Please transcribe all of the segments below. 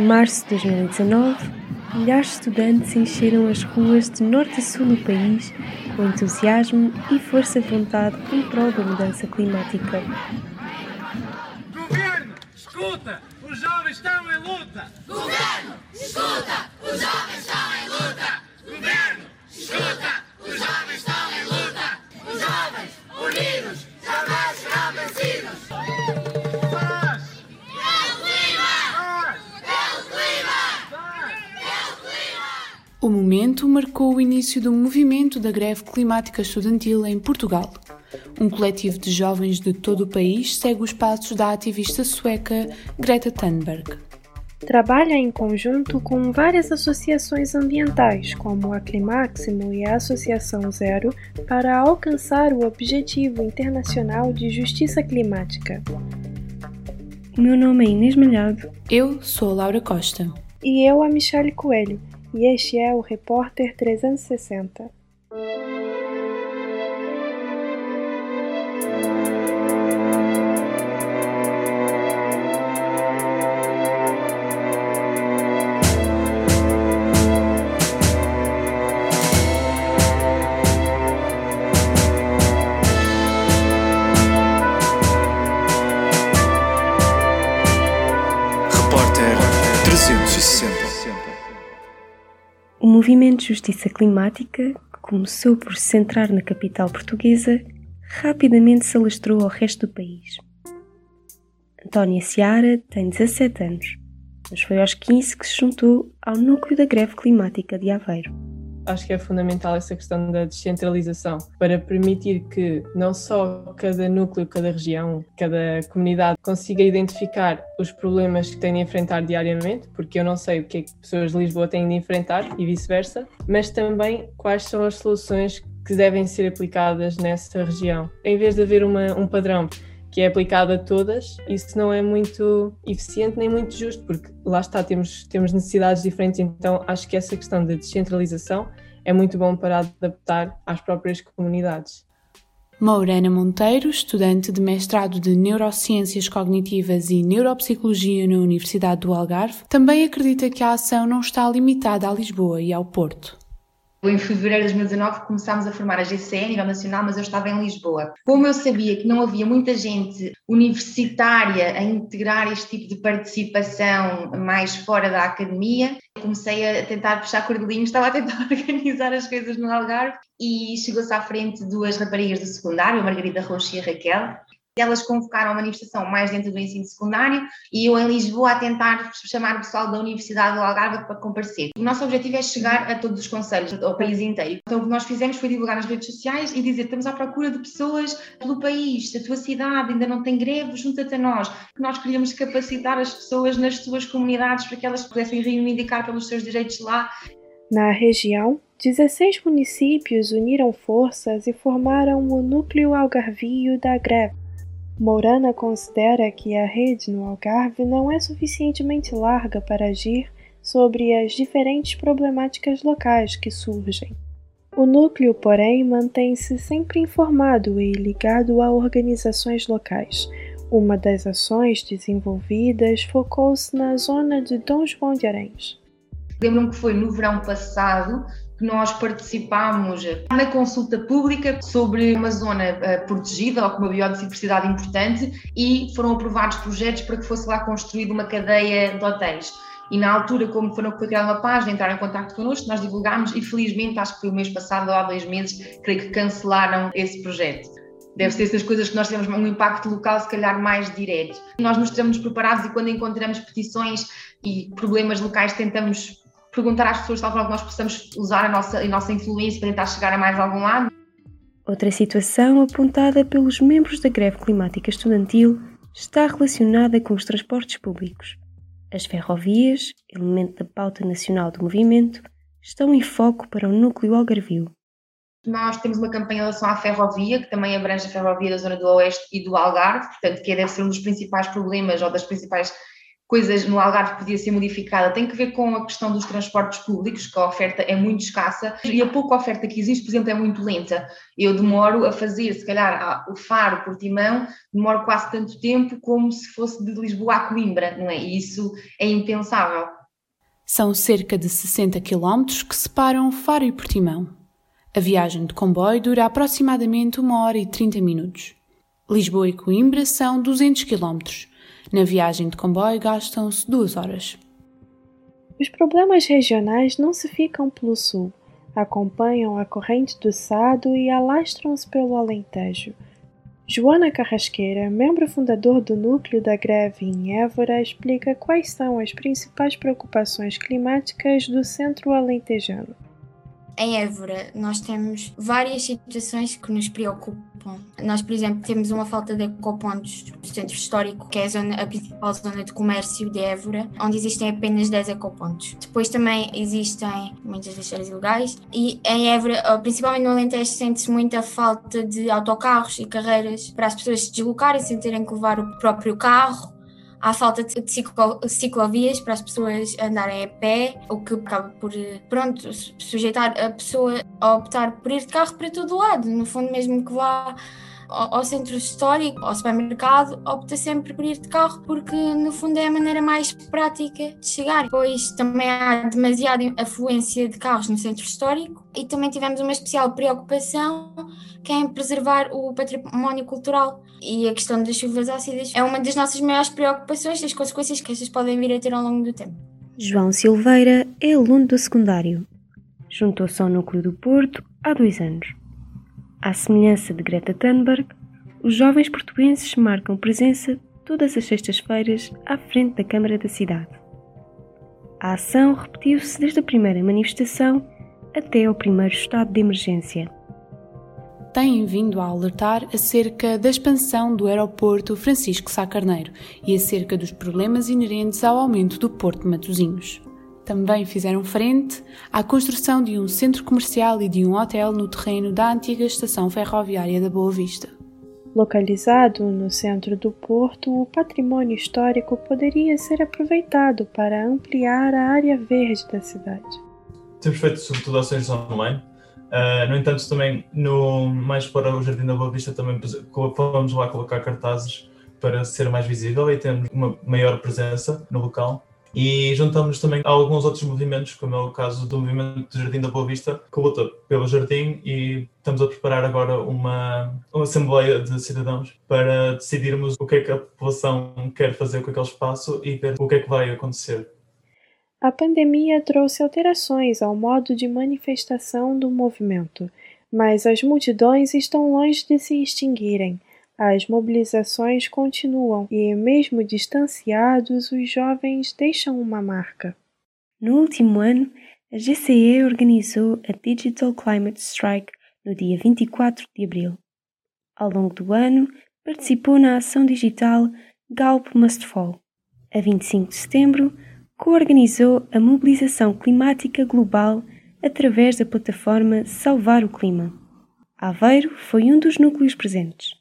Em março de 2019, milhares de estudantes encheram as ruas de norte a sul do país com entusiasmo e força de vontade em prol da mudança climática. Governo, escuta! Os jovens estão em luta! Governo, escuta! Os jovens estão em luta! Governo, escuta! Momento marcou o início do movimento da greve climática estudantil em Portugal. Um coletivo de jovens de todo o país segue os passos da ativista sueca Greta Thunberg. Trabalha em conjunto com várias associações ambientais, como a Climáximo e a Associação Zero, para alcançar o Objetivo Internacional de Justiça Climática. O meu nome é Inês Malhado Eu sou a Laura Costa. e eu a Michele Coelho, e este é o Repórter 360. Justiça climática, que começou por se centrar na capital portuguesa, rapidamente se alastrou ao resto do país. Antónia Seara tem 17 anos, mas foi aos 15 que se juntou ao núcleo da greve climática de Aveiro. Acho que é fundamental essa questão da descentralização para permitir que não só cada núcleo, cada região, cada comunidade consiga identificar os problemas que têm de enfrentar diariamente, porque eu não sei o que é que pessoas de Lisboa têm de enfrentar e vice-versa, mas também quais são as soluções que devem ser aplicadas nessa região. Em vez de haver uma, um padrão que é aplicado a todas, isso não é muito eficiente nem muito justo, porque lá está, temos, temos necessidades diferentes, então acho que essa questão da descentralização é muito bom para adaptar às próprias comunidades. Maurana Monteiro, estudante de mestrado de Neurociências Cognitivas e Neuropsicologia na Universidade do Algarve, também acredita que a ação não está limitada a Lisboa e ao Porto. Em fevereiro de 2019 começámos a formar a GCE a nível nacional, mas eu estava em Lisboa. Como eu sabia que não havia muita gente universitária a integrar este tipo de participação mais fora da academia, comecei a tentar puxar cordelinhos, estava a tentar organizar as coisas no Algarve e chegou-se à frente duas raparigas do secundário, a Margarida Rocha e a Raquel, elas convocaram a manifestação mais dentro do ensino secundário e eu em Lisboa a tentar chamar o pessoal da Universidade do Algarve para comparecer. O nosso objetivo é chegar a todos os conselhos, ao país inteiro. Então o que nós fizemos foi divulgar nas redes sociais e dizer estamos à procura de pessoas pelo país, a tua cidade ainda não tem greve, junta-te a nós. Nós queríamos capacitar as pessoas nas suas comunidades para que elas pudessem reivindicar pelos seus direitos lá Na região, 16 municípios uniram forças e formaram o núcleo algarvio da greve. Mourana considera que a rede no Algarve não é suficientemente larga para agir sobre as diferentes problemáticas locais que surgem. O núcleo, porém, mantém-se sempre informado e ligado a organizações locais. Uma das ações desenvolvidas focou-se na zona de Dom João de Aréns. Lembram que foi no verão passado nós participámos na consulta pública sobre uma zona eh, protegida ou com uma biodiversidade importante e foram aprovados projetos para que fosse lá construída uma cadeia de hotéis. E na altura, como foram, foi criada uma página, entraram em contato connosco, nós divulgámos e felizmente, acho que foi o mês passado ou há dois meses, creio que cancelaram esse projeto. Deve ser essas coisas que nós temos um impacto local, se calhar mais direto. Nós mostramos preparados e quando encontramos petições e problemas locais, tentamos perguntar às pessoas de tal forma que nós possamos usar a nossa, a nossa influência para tentar chegar a mais algum lado. Outra situação apontada pelos membros da greve climática estudantil está relacionada com os transportes públicos. As ferrovias, elemento da pauta nacional do movimento, estão em foco para o núcleo algarvio. Nós temos uma campanha em relação à ferrovia, que também abrange a ferrovia da zona do Oeste e do Algarve, portanto, que deve ser um dos principais problemas ou das principais coisas no Algarve podia ser modificada tem que ver com a questão dos transportes públicos, que a oferta é muito escassa e a pouca oferta que existe, por exemplo, é muito lenta. Eu demoro a fazer, se calhar, o Faro, Portimão, demoro quase tanto tempo como se fosse de Lisboa a Coimbra, não é? E isso é impensável. São cerca de 60 quilómetros que separam Faro e Portimão. A viagem de comboio dura aproximadamente 1 hora e 30 minutos. Lisboa e Coimbra são 200 quilómetros na viagem de comboio gastam-se duas horas. Os problemas regionais não se ficam pelo sul, acompanham a corrente do Sado e alastram-se pelo Alentejo. Joana Carrasqueira, membro fundador do núcleo da greve em Évora, explica quais são as principais preocupações climáticas do centro alentejano. Em Évora, nós temos várias situações que nos preocupam. Nós, por exemplo, temos uma falta de ecopontos no centro histórico, que é a, zona, a principal zona de comércio de Évora, onde existem apenas 10 ecopontos. Depois também existem muitas lixeiras ilegais e em Évora, principalmente no Alentejo, sente-se muita falta de autocarros e carreiras para as pessoas se deslocarem sem terem que levar o próprio carro há falta de ciclo, ciclovias para as pessoas andarem a pé, o que acaba por, pronto, sujeitar a pessoa a optar por ir de carro para todo lado. No fundo, mesmo que vá ao centro histórico, ao supermercado, opta sempre por ir de carro porque no fundo é a maneira mais prática de chegar. Pois também há demasiada afluência de carros no centro histórico e também tivemos uma especial preocupação que é em preservar o património cultural e a questão das chuvas ácidas é uma das nossas maiores preocupações e as consequências que estas podem vir a ter ao longo do tempo. João Silveira é aluno do secundário. Juntou-se ao núcleo do Porto há dois anos. À semelhança de Greta Thunberg, os jovens portugueses marcam presença todas as sextas-feiras à frente da Câmara da cidade. A ação repetiu-se desde a primeira manifestação até ao primeiro estado de emergência. Têm vindo a alertar acerca da expansão do aeroporto Francisco Sá Carneiro e acerca dos problemas inerentes ao aumento do Porto de Matosinhos também fizeram frente à construção de um centro comercial e de um hotel no terreno da antiga estação ferroviária da Boa Vista. Localizado no centro do porto, o patrimônio histórico poderia ser aproveitado para ampliar a área verde da cidade. Temos feito sobretudo ações online. Uh, no entanto, também no, mais para o Jardim da Boa Vista também vamos lá colocar cartazes para ser mais visível e termos uma maior presença no local. E juntamos também a alguns outros movimentos, como é o caso do movimento do Jardim da Boa Vista, que luta pelo jardim e estamos a preparar agora uma, uma assembleia de cidadãos para decidirmos o que é que a população quer fazer com aquele espaço e ver o que é que vai acontecer. A pandemia trouxe alterações ao modo de manifestação do movimento, mas as multidões estão longe de se extinguirem. As mobilizações continuam e, mesmo distanciados, os jovens deixam uma marca. No último ano, a GCE organizou a Digital Climate Strike no dia 24 de abril. Ao longo do ano, participou na ação digital Galp Must Fall. A 25 de setembro, coorganizou a mobilização climática global através da plataforma Salvar o Clima. Aveiro foi um dos núcleos presentes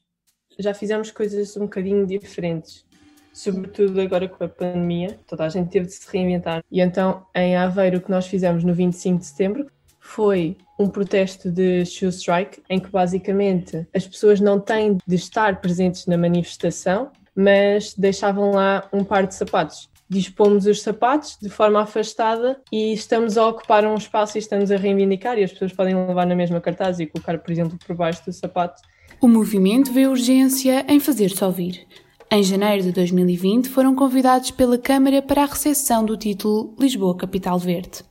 já fizemos coisas um bocadinho diferentes. Sobretudo agora com a pandemia, toda a gente teve de se reinventar. E então, em Aveiro, o que nós fizemos no 25 de setembro foi um protesto de shoe strike, em que basicamente as pessoas não têm de estar presentes na manifestação, mas deixavam lá um par de sapatos. Dispomos os sapatos de forma afastada e estamos a ocupar um espaço e estamos a reivindicar e as pessoas podem levar na mesma cartaz e colocar, por exemplo, por baixo do sapato o movimento vê urgência em fazer-se ouvir. Em janeiro de 2020 foram convidados pela Câmara para a recepção do título Lisboa Capital Verde.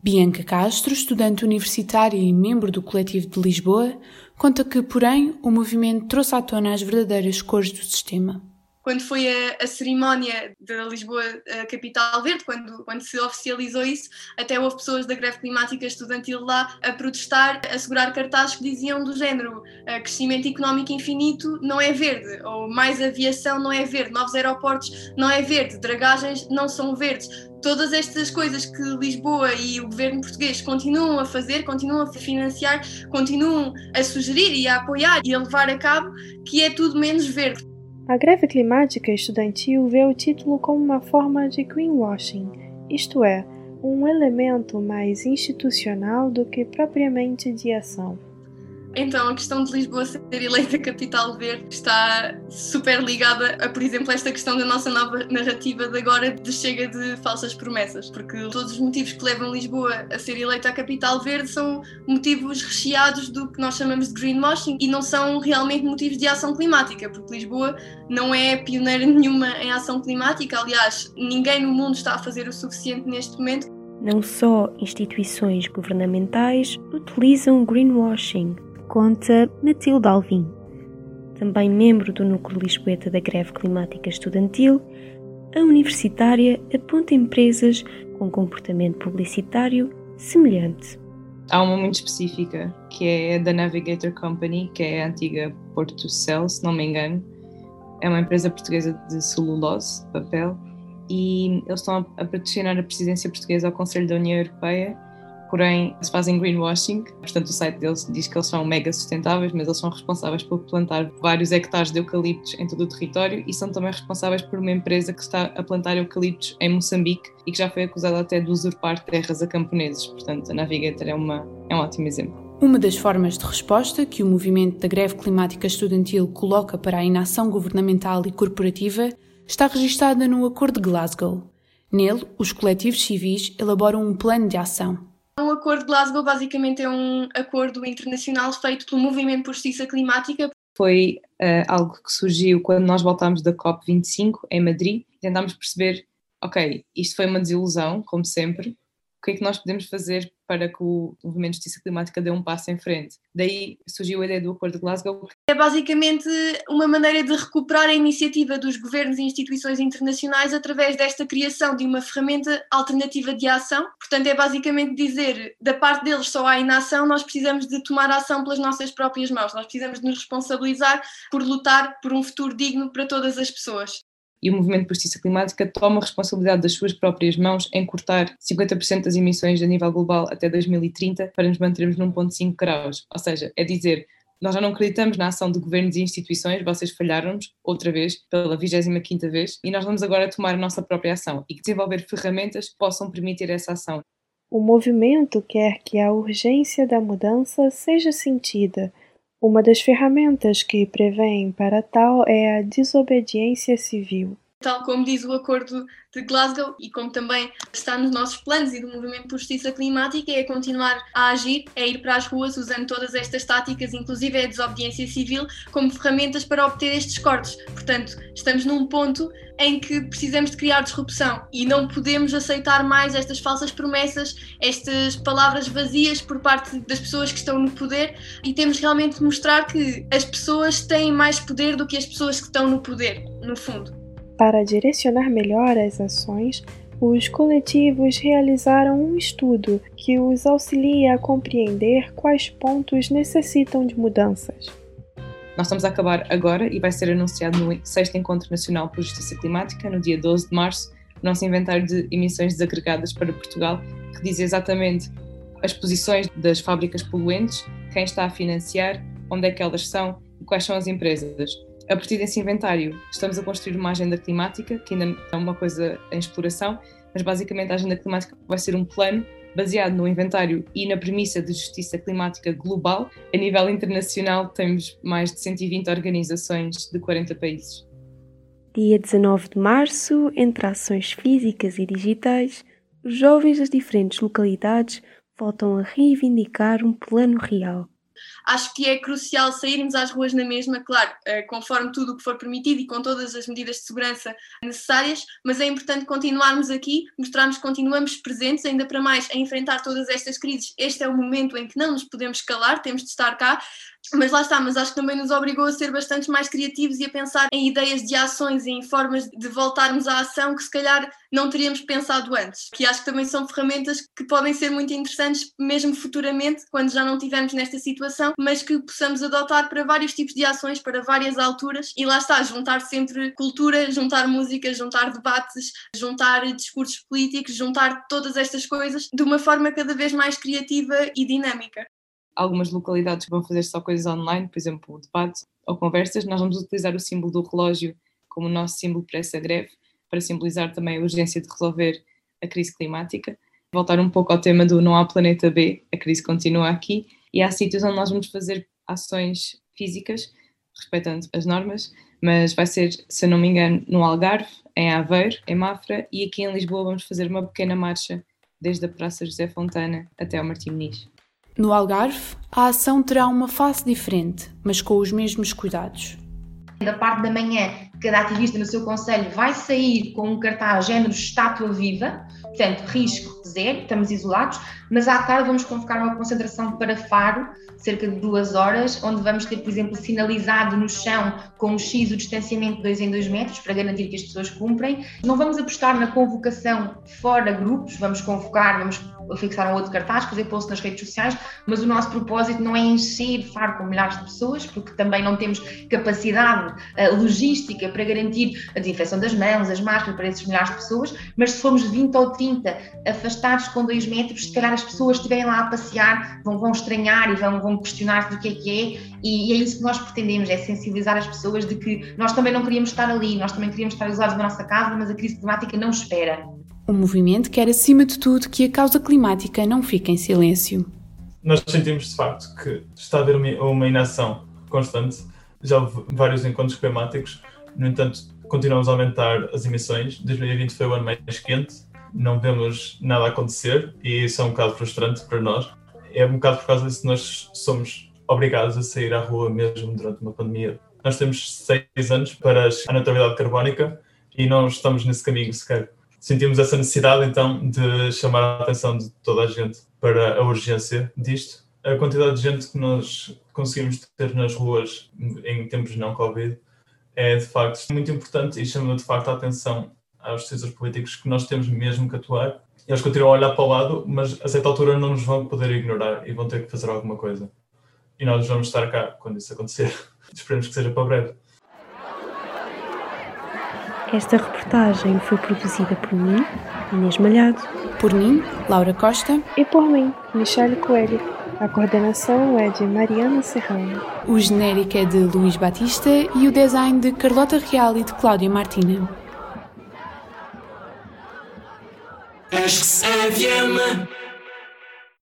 Bianca Castro, estudante universitária e membro do coletivo de Lisboa, conta que, porém, o movimento trouxe à tona as verdadeiras cores do sistema quando foi a, a cerimónia da Lisboa Capital Verde, quando, quando se oficializou isso, até houve pessoas da greve climática estudantil lá a protestar, a segurar cartazes que diziam do género crescimento económico infinito não é verde, ou mais aviação não é verde, novos aeroportos não é verde, dragagens não são verdes. Todas estas coisas que Lisboa e o governo português continuam a fazer, continuam a financiar, continuam a sugerir e a apoiar e a levar a cabo, que é tudo menos verde A greve climática estudantil vê o título como uma forma de greenwashing, isto é, um elemento mais institucional do que propriamente de ação. Então, a questão de Lisboa ser eleita capital verde está super ligada a, por exemplo, esta questão da nossa nova narrativa de agora de chega de falsas promessas, porque todos os motivos que levam Lisboa a ser eleita a capital verde são motivos recheados do que nós chamamos de greenwashing e não são realmente motivos de ação climática, porque Lisboa não é pioneira nenhuma em ação climática, aliás, ninguém no mundo está a fazer o suficiente neste momento. Não só instituições governamentais utilizam greenwashing, conta Matilde Alvim. Também membro do núcleo lisboeta da greve climática estudantil, a universitária aponta empresas com comportamento publicitário semelhante. Há uma muito específica, que é da Navigator Company, que é a antiga Porto Cell, se não me engano. É uma empresa portuguesa de celulose, papel, e eles estão a patrocinar a presidência portuguesa ao Conselho da União Europeia porém se fazem greenwashing. Portanto, o site deles diz que eles são mega sustentáveis, mas eles são responsáveis por plantar vários hectares de eucaliptos em todo o território e são também responsáveis por uma empresa que está a plantar eucaliptos em Moçambique e que já foi acusada até de usurpar terras a camponeses. Portanto, a Navigator é, uma, é um ótimo exemplo. Uma das formas de resposta que o movimento da greve climática estudantil coloca para a inação governamental e corporativa está registada no Acordo de Glasgow. Nele, os coletivos civis elaboram um plano de ação. O Acordo de Glasgow basicamente é um acordo internacional feito pelo Movimento por Justiça Climática. Foi uh, algo que surgiu quando nós voltámos da COP25 em Madrid. Tentámos perceber, ok, isto foi uma desilusão, como sempre, que é que nós podemos fazer para que o movimento de justiça climática dê um passo em frente. Daí surgiu a ideia do Acordo de Glasgow. É basicamente uma maneira de recuperar a iniciativa dos governos e instituições internacionais através desta criação de uma ferramenta alternativa de ação. Portanto, é basicamente dizer, da parte deles só há inação, nós precisamos de tomar ação pelas nossas próprias mãos, nós precisamos de nos responsabilizar por lutar por um futuro digno para todas as pessoas e o Movimento por Justiça Climática toma a responsabilidade das suas próprias mãos em cortar 50% das emissões a nível global até 2030 para nos mantermos num ponto 5 graus. Ou seja, é dizer, nós já não acreditamos na ação de governos e instituições, vocês falharam-nos outra vez, pela 25ª vez, e nós vamos agora tomar a nossa própria ação e desenvolver ferramentas que possam permitir essa ação. O movimento quer que a urgência da mudança seja sentida. Uma das ferramentas que prevêem para tal é a desobediência civil tal como diz o Acordo de Glasgow e como também está nos nossos planos e do Movimento por Justiça Climática, é continuar a agir, é ir para as ruas usando todas estas táticas, inclusive a desobediência civil, como ferramentas para obter estes cortes. Portanto, estamos num ponto em que precisamos de criar disrupção e não podemos aceitar mais estas falsas promessas, estas palavras vazias por parte das pessoas que estão no poder e temos realmente de mostrar que as pessoas têm mais poder do que as pessoas que estão no poder, no fundo. Para direcionar melhor as ações, os coletivos realizaram um estudo que os auxilia a compreender quais pontos necessitam de mudanças. Nós estamos a acabar agora e vai ser anunciado no 6 Encontro Nacional por Justiça Climática, no dia 12 de março, o nosso inventário de emissões desagregadas para Portugal, que diz exatamente as posições das fábricas poluentes, quem está a financiar, onde é que elas são e quais são as empresas a partir desse inventário, estamos a construir uma agenda climática, que ainda é uma coisa em exploração, mas basicamente a agenda climática vai ser um plano baseado no inventário e na premissa de justiça climática global. A nível internacional, temos mais de 120 organizações de 40 países. Dia 19 de março, entre ações físicas e digitais, os jovens das diferentes localidades voltam a reivindicar um plano real acho que é crucial sairmos às ruas na mesma, claro, eh, conforme tudo o que for permitido e com todas as medidas de segurança necessárias, mas é importante continuarmos aqui, mostrarmos que continuamos presentes, ainda para mais a enfrentar todas estas crises. Este é o momento em que não nos podemos calar, temos de estar cá, mas lá está, mas acho que também nos obrigou a ser bastante mais criativos e a pensar em ideias de ações e em formas de voltarmos à ação que se calhar não teríamos pensado antes. Que acho que também são ferramentas que podem ser muito interessantes, mesmo futuramente, quando já não estivermos nesta situação, mas que possamos adotar para vários tipos de ações, para várias alturas. E lá está, juntar sempre cultura, juntar música, juntar debates, juntar discursos políticos, juntar todas estas coisas de uma forma cada vez mais criativa e dinâmica. Algumas localidades vão fazer só coisas online, por exemplo, debate ou conversas. Nós vamos utilizar o símbolo do relógio como nosso símbolo para essa greve, para simbolizar também a urgência de resolver a crise climática. Voltar um pouco ao tema do não há planeta B, a crise continua aqui, e há sítios onde nós vamos fazer ações físicas, respeitando as normas, mas vai ser, se não me engano, no Algarve, em Aveiro, em Mafra, e aqui em Lisboa vamos fazer uma pequena marcha desde a Praça José Fontana até ao Martim Muniz. No Algarve, a ação terá uma face diferente, mas com os mesmos cuidados. Da parte da manhã, cada ativista no seu conselho vai sair com um cartaz género estátua viva, portanto, risco zero, estamos isolados, mas à tarde vamos convocar uma concentração para Faro, cerca de duas horas, onde vamos ter, por exemplo, sinalizado no chão com um X o distanciamento de 2 em 2 metros para garantir que as pessoas cumprem. Não vamos apostar na convocação fora grupos, vamos convocar, vamos fixar um outro cartaz, fazer post nas redes sociais, mas o nosso propósito não é encher Faro com milhares de pessoas, porque também não temos capacidade uh, logística para garantir a desinfecção das mãos, as máscaras para esses milhares de pessoas, mas se formos 20 ou 30 afastados com 2 metros, se calhar as pessoas estiverem lá a passear, vão, vão estranhar e vão, vão questionar-se do que é que é, e, e, é isso que nós pretendemos, é sensibilizar as pessoas de que nós também não queríamos estar ali, nós também queríamos estar isolados na nossa casa, mas a crise climática não espera. O movimento quer, acima de tudo, que a causa climática não fique em silêncio. Nós sentimos, de facto, que está a haver uma, inação constante. Já houve vários encontros climáticos, no entanto, continuamos a aumentar as emissões. 2020 foi o ano mais quente, não vemos nada acontecer e isso é um bocado frustrante para nós. É um bocado por causa disso que nós somos obrigados a sair à rua mesmo durante uma pandemia. Nós temos seis anos para a neutralidade carbónica e não estamos nesse caminho sequer. Sentimos essa necessidade então de chamar a atenção de toda a gente para a urgência disto. A quantidade de gente que nós conseguimos ter nas ruas em tempos não Covid é de facto muito importante e chama de facto a atenção aos decisores políticos que nós temos mesmo que atuar. Eles continuam a olhar para o lado, mas a certa altura não nos vão poder ignorar e vão ter que fazer alguma coisa. E nós vamos estar cá quando isso acontecer. Esperemos que seja para breve. Esta reportagem foi produzida por mim, Inês Malhado. Por mim, Laura Costa. E por mim, Michele Coelho. A coordenação é de Mariana Serrano. O genérico é de Luís Batista e o design de Carlota Real e de Cláudia Martina. RCFM